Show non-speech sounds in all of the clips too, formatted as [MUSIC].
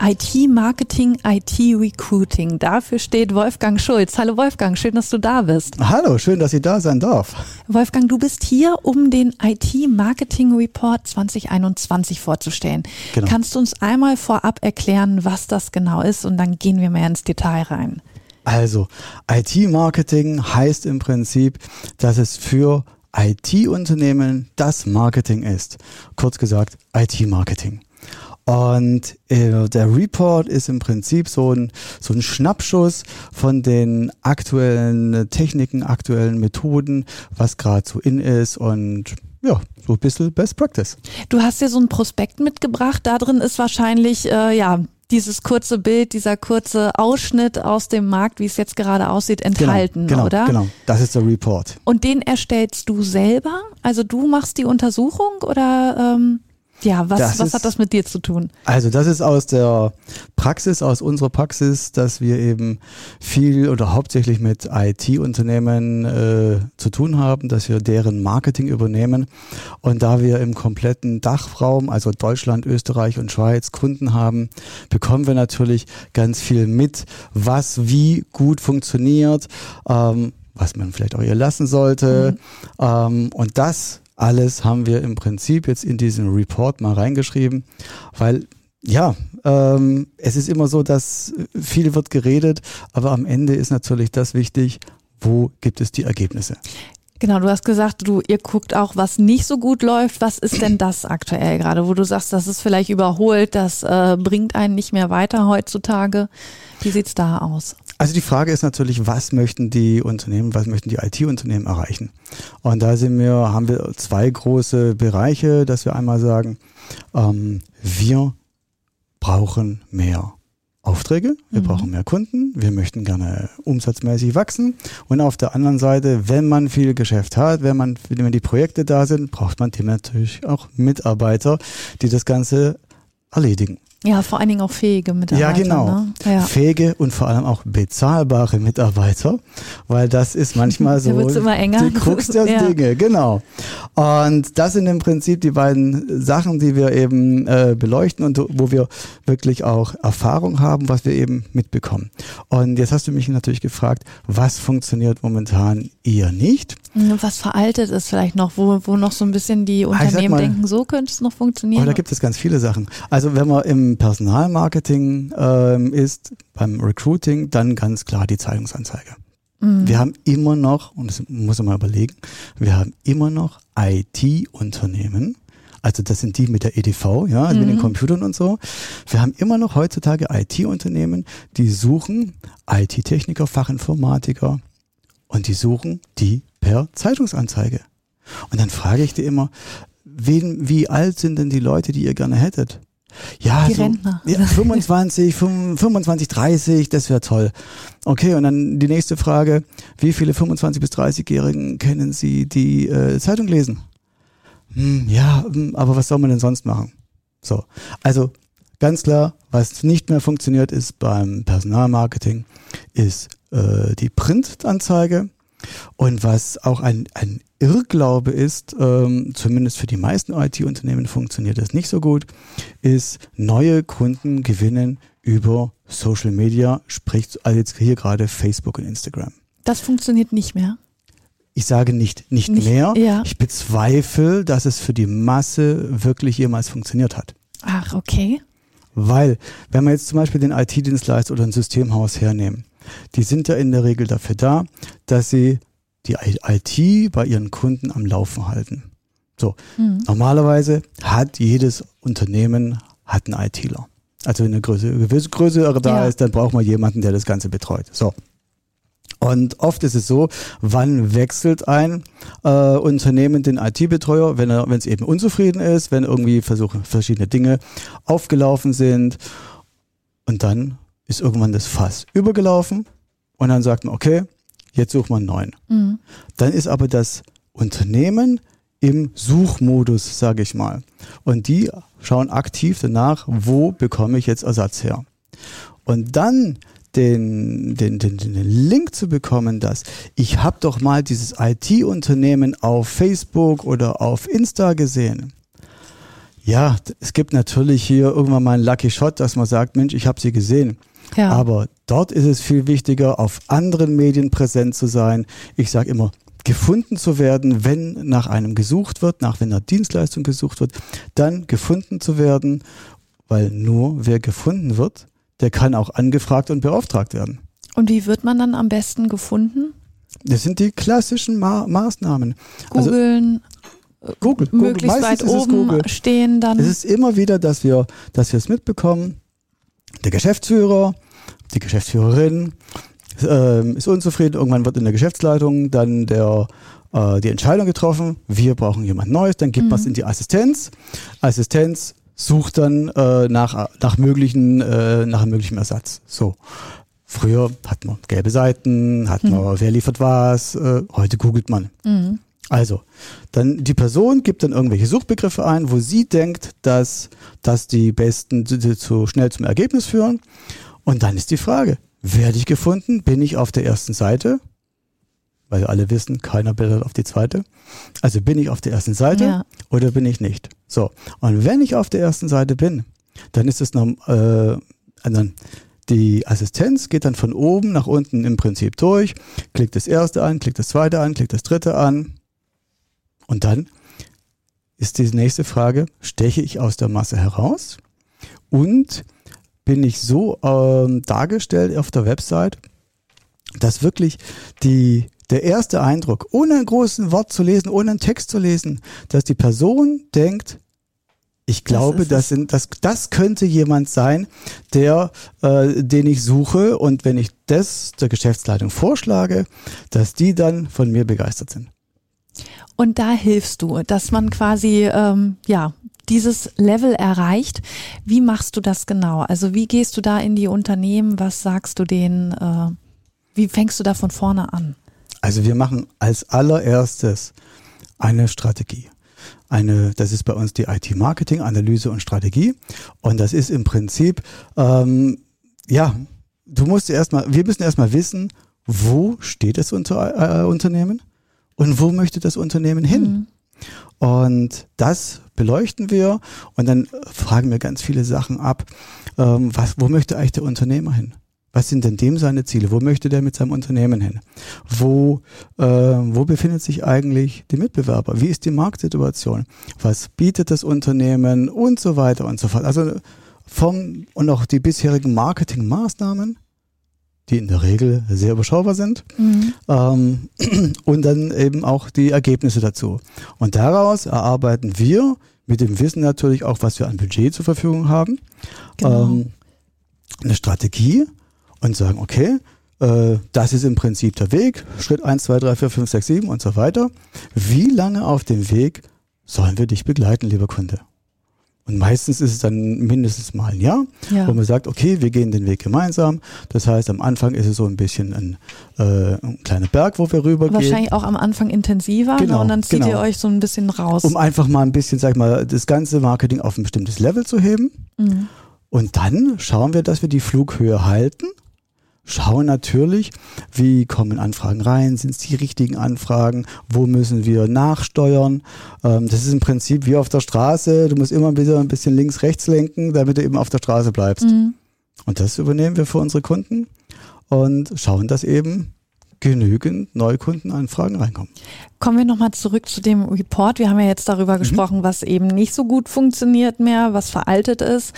IT-Marketing, IT-Recruiting. Dafür steht Wolfgang Schulz. Hallo Wolfgang, schön, dass du da bist. Hallo, schön, dass ich da sein darf. Wolfgang, du bist hier, um den IT-Marketing Report 2021 vorzustellen. Genau. Kannst du uns einmal vorab erklären, was das genau ist und dann gehen wir mehr ins Detail rein. Also, IT-Marketing heißt im Prinzip, dass es für IT-Unternehmen das Marketing ist. Kurz gesagt, IT-Marketing. Und äh, der Report ist im Prinzip so ein, so ein Schnappschuss von den aktuellen Techniken, aktuellen Methoden, was gerade so in ist und ja, so ein bisschen Best Practice. Du hast ja so ein Prospekt mitgebracht, da drin ist wahrscheinlich, äh, ja, dieses kurze Bild, dieser kurze Ausschnitt aus dem Markt, wie es jetzt gerade aussieht, genau, enthalten, genau, genau, oder? Genau, das ist der Report. Und den erstellst du selber? Also du machst die Untersuchung oder? Ähm ja, was, was ist, hat das mit dir zu tun? Also das ist aus der Praxis, aus unserer Praxis, dass wir eben viel oder hauptsächlich mit IT-Unternehmen äh, zu tun haben, dass wir deren Marketing übernehmen. Und da wir im kompletten Dachraum, also Deutschland, Österreich und Schweiz, Kunden haben, bekommen wir natürlich ganz viel mit, was wie gut funktioniert, ähm, was man vielleicht auch ihr lassen sollte. Mhm. Ähm, und das alles haben wir im Prinzip jetzt in diesen Report mal reingeschrieben, weil ja, ähm, es ist immer so, dass viel wird geredet, aber am Ende ist natürlich das wichtig, wo gibt es die Ergebnisse. Genau, du hast gesagt, du, ihr guckt auch, was nicht so gut läuft. Was ist denn das aktuell gerade, wo du sagst, das ist vielleicht überholt, das äh, bringt einen nicht mehr weiter heutzutage? Wie sieht's da aus? Also die Frage ist natürlich, was möchten die Unternehmen, was möchten die IT-Unternehmen erreichen? Und da sind wir, haben wir zwei große Bereiche, dass wir einmal sagen, ähm, wir brauchen mehr Aufträge, wir mhm. brauchen mehr Kunden, wir möchten gerne umsatzmäßig wachsen. Und auf der anderen Seite, wenn man viel Geschäft hat, wenn man, wenn die Projekte da sind, braucht man dem natürlich auch Mitarbeiter, die das Ganze erledigen. Ja, vor allen Dingen auch fähige Mitarbeiter. Ja, genau. Ne? Ja. Fähige und vor allem auch bezahlbare Mitarbeiter, weil das ist manchmal [LAUGHS] so die Krux der [LAUGHS] ja. Dinge. Genau. Und das sind im Prinzip die beiden Sachen, die wir eben äh, beleuchten und wo wir wirklich auch Erfahrung haben, was wir eben mitbekommen. Und jetzt hast du mich natürlich gefragt, was funktioniert momentan eher nicht? Was veraltet ist vielleicht noch, wo, wo noch so ein bisschen die ah, Unternehmen mal, denken, so könnte es noch funktionieren. Oh, da gibt es ganz viele Sachen. Also wenn man im Personalmarketing ähm, ist, beim Recruiting, dann ganz klar die Zeitungsanzeige. Mhm. Wir haben immer noch, und das muss man mal überlegen, wir haben immer noch IT-Unternehmen, also das sind die mit der EDV, ja, also mhm. mit den mhm. Computern und so. Wir haben immer noch heutzutage IT-Unternehmen, die suchen IT-Techniker, Fachinformatiker und die suchen die per Zeitungsanzeige. Und dann frage ich dir immer, wen, wie alt sind denn die Leute, die ihr gerne hättet? Ja, die so, Rentner. Ja, 25, 25, 30, das wäre toll. Okay, und dann die nächste Frage, wie viele 25 bis 30-Jährigen kennen Sie, die äh, Zeitung lesen? Hm, ja, hm, aber was soll man denn sonst machen? So, also ganz klar, was nicht mehr funktioniert ist beim Personalmarketing, ist äh, die Printanzeige und was auch ein, ein Irrglaube ist, ähm, zumindest für die meisten IT-Unternehmen funktioniert das nicht so gut, ist neue Kunden gewinnen über Social Media, sprich also jetzt hier gerade Facebook und Instagram. Das funktioniert nicht mehr. Ich sage nicht, nicht, nicht mehr. Ja. Ich bezweifle, dass es für die Masse wirklich jemals funktioniert hat. Ach, okay. Weil, wenn wir jetzt zum Beispiel den IT-Dienstleister oder ein Systemhaus hernehmen, die sind ja in der Regel dafür da, dass sie die IT bei ihren Kunden am Laufen halten. So, mhm. normalerweise hat jedes Unternehmen hat einen ITler. Also wenn eine Größe, gewisse Größe da ja. ist, dann braucht man jemanden, der das Ganze betreut. So. Und oft ist es so, wann wechselt ein äh, Unternehmen den IT-Betreuer, wenn er, wenn es eben unzufrieden ist, wenn irgendwie versuche, verschiedene Dinge aufgelaufen sind und dann ist irgendwann das Fass übergelaufen und dann sagt man, okay, jetzt sucht man einen neuen. Mhm. Dann ist aber das Unternehmen im Suchmodus, sage ich mal. Und die schauen aktiv danach, wo bekomme ich jetzt Ersatz her. Und dann den, den, den, den Link zu bekommen, dass ich habe doch mal dieses IT-Unternehmen auf Facebook oder auf Insta gesehen. Ja, es gibt natürlich hier irgendwann mal einen Lucky Shot, dass man sagt, Mensch, ich habe sie gesehen. Ja. Aber dort ist es viel wichtiger, auf anderen Medien präsent zu sein. Ich sage immer, gefunden zu werden, wenn nach einem gesucht wird, nach wenn einer Dienstleistung gesucht wird, dann gefunden zu werden, weil nur wer gefunden wird, der kann auch angefragt und beauftragt werden. Und wie wird man dann am besten gefunden? Das sind die klassischen Ma Maßnahmen. Googeln, also, Google, möglichst Google. weit oben Google. stehen dann. Es ist immer wieder, dass wir, dass wir es mitbekommen. Der Geschäftsführer, die Geschäftsführerin äh, ist unzufrieden. Irgendwann wird in der Geschäftsleitung dann der äh, die Entscheidung getroffen. Wir brauchen jemand Neues. Dann gibt mhm. man es in die Assistenz. Assistenz sucht dann äh, nach, nach, möglichen, äh, nach einem möglichen Ersatz. So. Früher hat man gelbe Seiten, hat man, mhm. wer liefert was, äh, heute googelt man. Mhm. Also, dann die Person gibt dann irgendwelche Suchbegriffe ein, wo sie denkt, dass, dass die besten zu, zu schnell zum Ergebnis führen. Und dann ist die Frage, werde ich gefunden? Bin ich auf der ersten Seite? weil alle wissen, keiner blättert auf die zweite. Also bin ich auf der ersten Seite ja. oder bin ich nicht? So. Und wenn ich auf der ersten Seite bin, dann ist es noch, äh, dann die Assistenz geht dann von oben nach unten im Prinzip durch, klickt das erste an, klickt das zweite an, klickt das dritte an. Und dann ist die nächste Frage, steche ich aus der Masse heraus? Und bin ich so ähm, dargestellt auf der Website, dass wirklich die der erste Eindruck, ohne ein großes Wort zu lesen, ohne einen Text zu lesen, dass die Person denkt, ich glaube, das, das, sind, das, das könnte jemand sein, der, äh, den ich suche und wenn ich das der Geschäftsleitung vorschlage, dass die dann von mir begeistert sind. Und da hilfst du, dass man quasi ähm, ja dieses Level erreicht. Wie machst du das genau? Also wie gehst du da in die Unternehmen? Was sagst du denen? Äh, wie fängst du da von vorne an? Also wir machen als allererstes eine Strategie. Eine, das ist bei uns die IT-Marketing, Analyse und Strategie. Und das ist im Prinzip, ähm, ja, du musst erstmal, wir müssen erstmal wissen, wo steht das unter, äh, Unternehmen und wo möchte das Unternehmen hin? Mhm. Und das beleuchten wir und dann fragen wir ganz viele Sachen ab. Ähm, was, wo möchte eigentlich der Unternehmer hin? Was sind denn dem seine Ziele? Wo möchte der mit seinem Unternehmen hin? Wo, äh, wo befindet sich eigentlich die Mitbewerber? Wie ist die Marktsituation? Was bietet das Unternehmen und so weiter und so fort? Also vom und auch die bisherigen Marketingmaßnahmen, die in der Regel sehr überschaubar sind, mhm. ähm, [CLEARS THROAT] und dann eben auch die Ergebnisse dazu. Und daraus erarbeiten wir mit dem Wissen natürlich auch, was wir an Budget zur Verfügung haben, genau. ähm, eine Strategie und sagen, okay, äh, das ist im Prinzip der Weg, Schritt 1, 2, 3, 4, 5, 6, 7 und so weiter. Wie lange auf dem Weg sollen wir dich begleiten, lieber Kunde? Und meistens ist es dann mindestens mal ein Jahr, ja. wo man sagt, okay, wir gehen den Weg gemeinsam. Das heißt, am Anfang ist es so ein bisschen ein, äh, ein kleiner Berg, wo wir rübergehen. Wahrscheinlich auch am Anfang intensiver ne? genau, und dann zieht genau. ihr euch so ein bisschen raus. Um einfach mal ein bisschen, sag ich mal, das ganze Marketing auf ein bestimmtes Level zu heben. Mhm. Und dann schauen wir, dass wir die Flughöhe halten schauen natürlich, wie kommen Anfragen rein, sind es die richtigen Anfragen, wo müssen wir nachsteuern. Ähm, das ist im Prinzip wie auf der Straße, du musst immer wieder ein bisschen links, rechts lenken, damit du eben auf der Straße bleibst. Mhm. Und das übernehmen wir für unsere Kunden und schauen, dass eben genügend Neukundenanfragen reinkommen. Kommen wir nochmal zurück zu dem Report. Wir haben ja jetzt darüber mhm. gesprochen, was eben nicht so gut funktioniert mehr, was veraltet ist.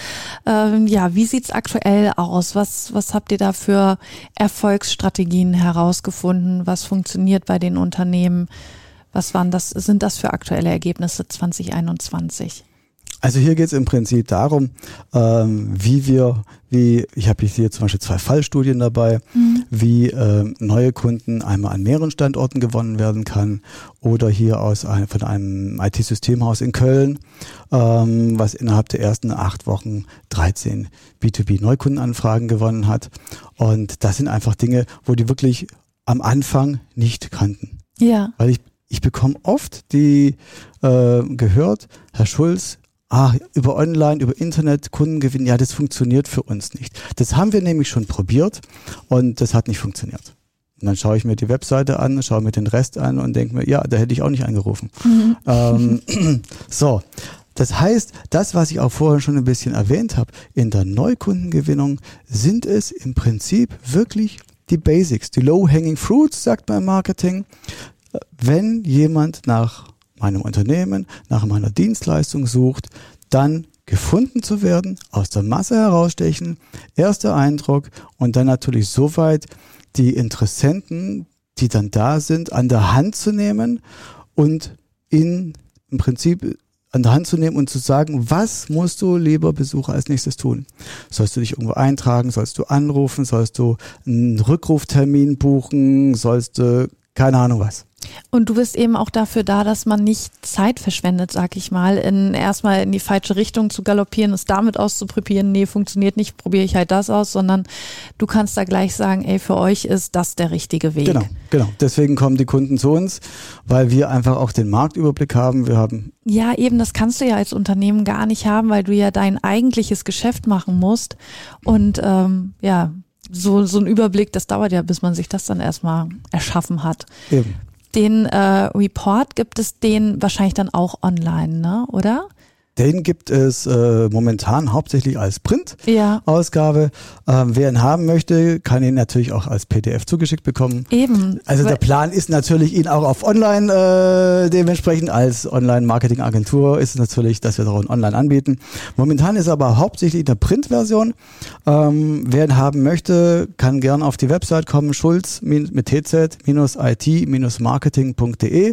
Ähm, ja, wie sieht's aktuell aus? Was, was habt ihr da für Erfolgsstrategien herausgefunden? Was funktioniert bei den Unternehmen? Was waren das, sind das für aktuelle Ergebnisse 2021? Also hier geht es im Prinzip darum, ähm, wie wir, wie, ich habe hier zum Beispiel zwei Fallstudien dabei, mhm. wie ähm, neue Kunden einmal an mehreren Standorten gewonnen werden kann oder hier aus ein, von einem IT-Systemhaus in Köln, ähm, was innerhalb der ersten acht Wochen 13 B2B-Neukundenanfragen gewonnen hat. Und das sind einfach Dinge, wo die wirklich am Anfang nicht kannten. Ja. Weil ich ich bekomme oft die äh, gehört, Herr Schulz, ah, über Online, über Internet Kunden gewinnen, ja, das funktioniert für uns nicht. Das haben wir nämlich schon probiert und das hat nicht funktioniert. Und dann schaue ich mir die Webseite an, schaue mir den Rest an und denke mir, ja, da hätte ich auch nicht angerufen. Mhm. Ähm, [LAUGHS] [CLEARS THROAT] so, das heißt, das, was ich auch vorher schon ein bisschen erwähnt habe, in der Neukundengewinnung sind es im Prinzip wirklich die Basics, die Low-Hanging Fruits, sagt man im Marketing. Wenn jemand nach meinem Unternehmen, nach meiner Dienstleistung sucht, dann gefunden zu werden, aus der Masse herausstechen, erster Eindruck und dann natürlich soweit die Interessenten, die dann da sind, an der Hand zu nehmen und in im Prinzip an der Hand zu nehmen und zu sagen, was musst du, lieber Besucher, als nächstes tun? Sollst du dich irgendwo eintragen? Sollst du anrufen? Sollst du einen Rückruftermin buchen? Sollst du keine Ahnung was? Und du bist eben auch dafür da, dass man nicht Zeit verschwendet, sag ich mal, in erstmal in die falsche Richtung zu galoppieren, es damit auszuprobieren, nee, funktioniert nicht, probiere ich halt das aus, sondern du kannst da gleich sagen, ey, für euch ist das der richtige Weg. Genau, genau. Deswegen kommen die Kunden zu uns, weil wir einfach auch den Marktüberblick haben. Wir haben ja, eben, das kannst du ja als Unternehmen gar nicht haben, weil du ja dein eigentliches Geschäft machen musst. Und ähm, ja, so, so ein Überblick, das dauert ja, bis man sich das dann erstmal erschaffen hat. Eben. Den äh, Report gibt es den wahrscheinlich dann auch online, ne? oder? Den gibt es äh, momentan hauptsächlich als Print-Ausgabe. Ja. Ähm, wer ihn haben möchte, kann ihn natürlich auch als PDF zugeschickt bekommen. Eben. Also der Plan ist natürlich, ihn auch auf Online äh, dementsprechend als Online-Marketing-Agentur ist es natürlich, dass wir auch online anbieten. Momentan ist aber hauptsächlich in der Print-Version. Ähm, wer ihn haben möchte, kann gerne auf die Website kommen, schulz mit tz-it-marketing.de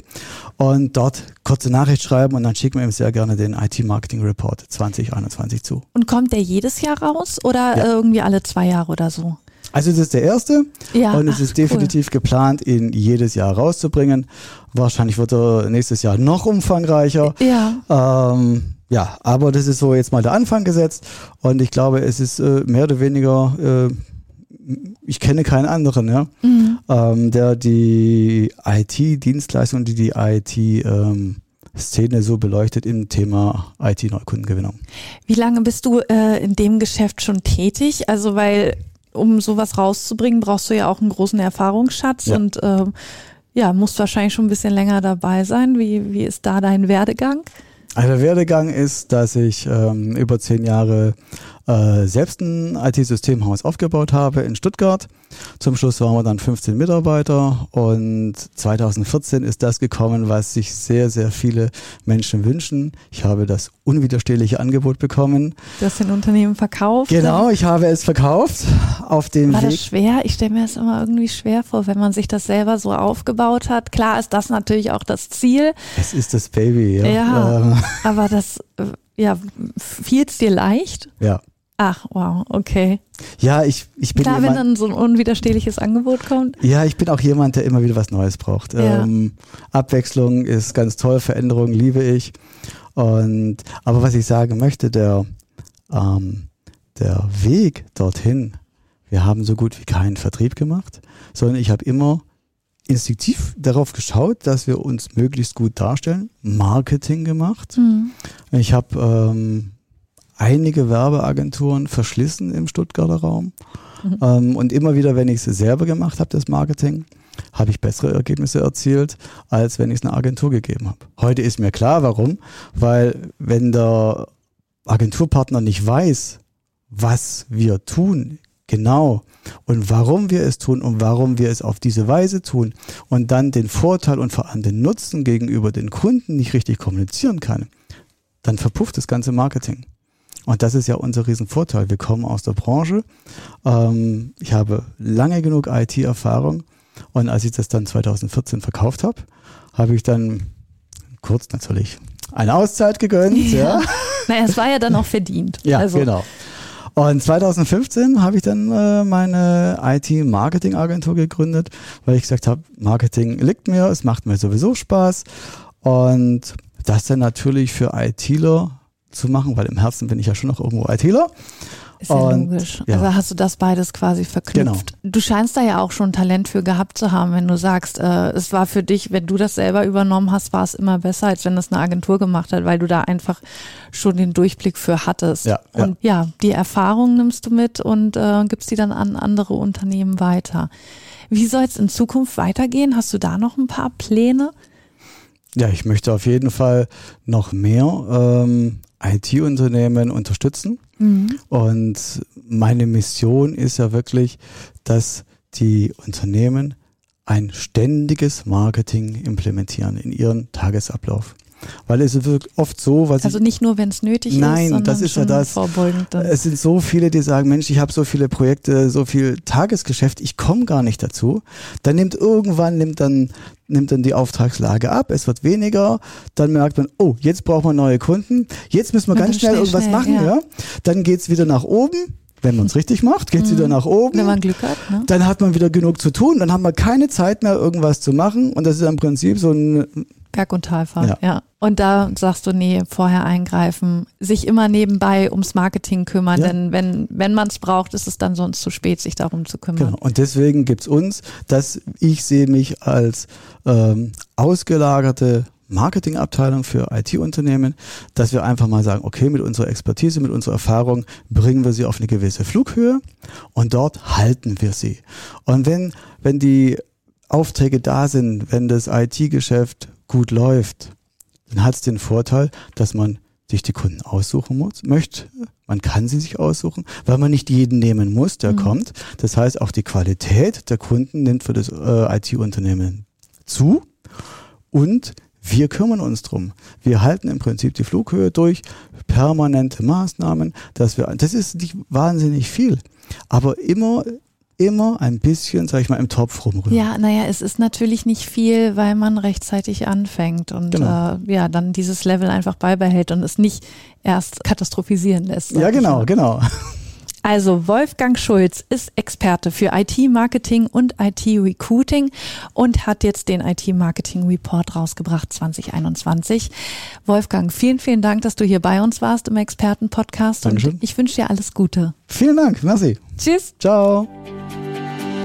und dort kurze Nachricht schreiben und dann schicken wir ihm sehr gerne den IT-Marketing Report 2021 zu. Und kommt der jedes Jahr raus oder ja. irgendwie alle zwei Jahre oder so? Also es ist der erste ja, und es ach, ist definitiv cool. geplant, ihn jedes Jahr rauszubringen. Wahrscheinlich wird er nächstes Jahr noch umfangreicher. Ja. Ähm, ja, aber das ist so jetzt mal der Anfang gesetzt und ich glaube, es ist äh, mehr oder weniger, äh, ich kenne keinen anderen, ja. Mhm ähm, der die IT-Dienstleistung, die die IT ähm, Szene so beleuchtet im Thema IT-Neukundengewinnung. Wie lange bist du äh, in dem Geschäft schon tätig? Also weil um sowas rauszubringen, brauchst du ja auch einen großen Erfahrungsschatz ja. und äh, ja, musst wahrscheinlich schon ein bisschen länger dabei sein. Wie, wie ist da dein Werdegang? Also der Werdegang ist, dass ich ähm, über zehn Jahre äh, selbst ein IT-Systemhaus aufgebaut habe in Stuttgart. Zum Schluss waren wir dann 15 Mitarbeiter und 2014 ist das gekommen, was sich sehr, sehr viele Menschen wünschen. Ich habe das unwiderstehliche Angebot bekommen. Du hast den Unternehmen verkauft? Genau, ich habe es verkauft. Auf dem War Weg. das schwer? Ich stelle mir das immer irgendwie schwer vor, wenn man sich das selber so aufgebaut hat. Klar ist das natürlich auch das Ziel. Es ist das Baby, ja. Ja, ähm. aber das, äh, ja, fiel es dir leicht? Ja. Ach, wow, okay. Ja, ich, ich bin Klar, jemand, wenn dann so ein unwiderstehliches Angebot kommt. Ja, ich bin auch jemand, der immer wieder was Neues braucht. Ja. Ähm, Abwechslung ist ganz toll, Veränderung liebe ich. Und aber was ich sagen möchte, der, ähm, der Weg dorthin, wir haben so gut wie keinen Vertrieb gemacht, sondern ich habe immer instinktiv darauf geschaut, dass wir uns möglichst gut darstellen, Marketing gemacht. Mhm. Ich habe ähm, einige Werbeagenturen verschlissen im Stuttgarter Raum. Mhm. Ähm, und immer wieder, wenn ich es selber gemacht habe, das Marketing, habe ich bessere Ergebnisse erzielt, als wenn ich es einer Agentur gegeben habe. Heute ist mir klar, warum. Weil wenn der Agenturpartner nicht weiß, was wir tun, genau, und warum wir es tun und warum wir es auf diese Weise tun und dann den Vorteil und vor allem den Nutzen gegenüber den Kunden nicht richtig kommunizieren kann, dann verpufft das ganze Marketing. Und das ist ja unser Riesenvorteil. Wir kommen aus der Branche. Ähm, ich habe lange genug IT-Erfahrung. Und als ich das dann 2014 verkauft habe, habe ich dann kurz natürlich eine Auszeit gegönnt. Ja. ja. Naja, es war ja dann auch verdient. [LAUGHS] ja, also. genau. Und 2015 habe ich dann äh, meine IT-Marketing-Agentur gegründet, weil ich gesagt habe, Marketing liegt mir, es macht mir sowieso Spaß. Und das dann natürlich für ITler zu machen, weil im Herzen bin ich ja schon noch irgendwo ITler. Ist ja Und, logisch. ja. Also hast du das beides quasi verknüpft. Du scheinst da ja auch schon Talent für gehabt zu haben, wenn du sagst, äh, es war für dich, wenn du das selber übernommen hast, war es immer besser, als wenn das eine Agentur gemacht hat, weil du da einfach schon den Durchblick für hattest. Ja, ja. und ja, die Erfahrung nimmst du mit und äh, gibst die dann an andere Unternehmen weiter. Wie soll es in Zukunft weitergehen? Hast du da noch ein paar Pläne? Ja, ich möchte auf jeden Fall noch mehr ähm, IT-Unternehmen unterstützen. Und meine Mission ist ja wirklich, dass die Unternehmen ein ständiges Marketing implementieren in ihren Tagesablauf. Weil es wirklich oft so, was Also ich, nicht nur, wenn es nötig ist, Nein, das ist ja das. es sind so viele, die sagen, Mensch, ich habe so viele Projekte, so viel Tagesgeschäft, ich komme gar nicht dazu. Dann nimmt irgendwann nimmt dann nimmt dann die Auftragslage ab, es wird weniger, dann merkt man, oh, jetzt braucht man neue Kunden, jetzt müssen wir Und ganz schnell schnell, irgendwas schnell, machen, ja. ja. Dann geht's wieder nach oben, wenn man es richtig macht, geht's wieder nach oben. Mhm. wenn man Glück hat. Ne? dann hat man wieder genug zu tun, dann haben wir keine Zeit mehr, irgendwas zu machen. Und das ist im Prinzip so ein Berg- und Talfahrt, ja. Ja. Und da sagst du, nee, vorher eingreifen, sich immer nebenbei ums Marketing kümmern, Ja. denn wenn, wenn man es braucht, ist es dann sonst zu spät, sich darum zu kümmern. Genau. Und deswegen gibt's uns, dass ich sehe mich als ähm, ausgelagerte Marketingabteilung für IT-Unternehmen, dass wir einfach mal sagen, okay, mit unserer Expertise, mit unserer Erfahrung bringen wir sie auf eine gewisse Flughöhe und dort halten wir sie. Und wenn, wenn die Aufträge da sind, wenn das IT-Geschäft gut läuft, dann hat es den Vorteil, dass man sich die Kunden aussuchen muss, möchte. Man kann sie sich aussuchen, weil man nicht jeden nehmen muss, der kommt. Das heißt, auch die Qualität der Kunden nimmt für das äh, IT-Unternehmen zu und wir kümmern uns drum. Wir halten im Prinzip die Flughöhe durch, permanente Maßnahmen, dass wir, das ist nicht wahnsinnig viel, aber immer, immer ein bisschen, sag ich mal, im Topf rumrühren. Ja, naja, es ist natürlich nicht viel, weil man rechtzeitig anfängt und Genau. äh, ja, dann dieses Level einfach beibehält und es nicht erst katastrophisieren lässt. Ja, genau, genau. Also Wolfgang Schulz ist Experte für IT-Marketing und IT-Recruiting und hat jetzt den IT-Marketing-Report rausgebracht 2021. Wolfgang, vielen, vielen Dank, dass du hier bei uns warst im Experten-Podcast und ich wünsche dir alles Gute. Vielen Dank, merci. Tschüss. Ciao.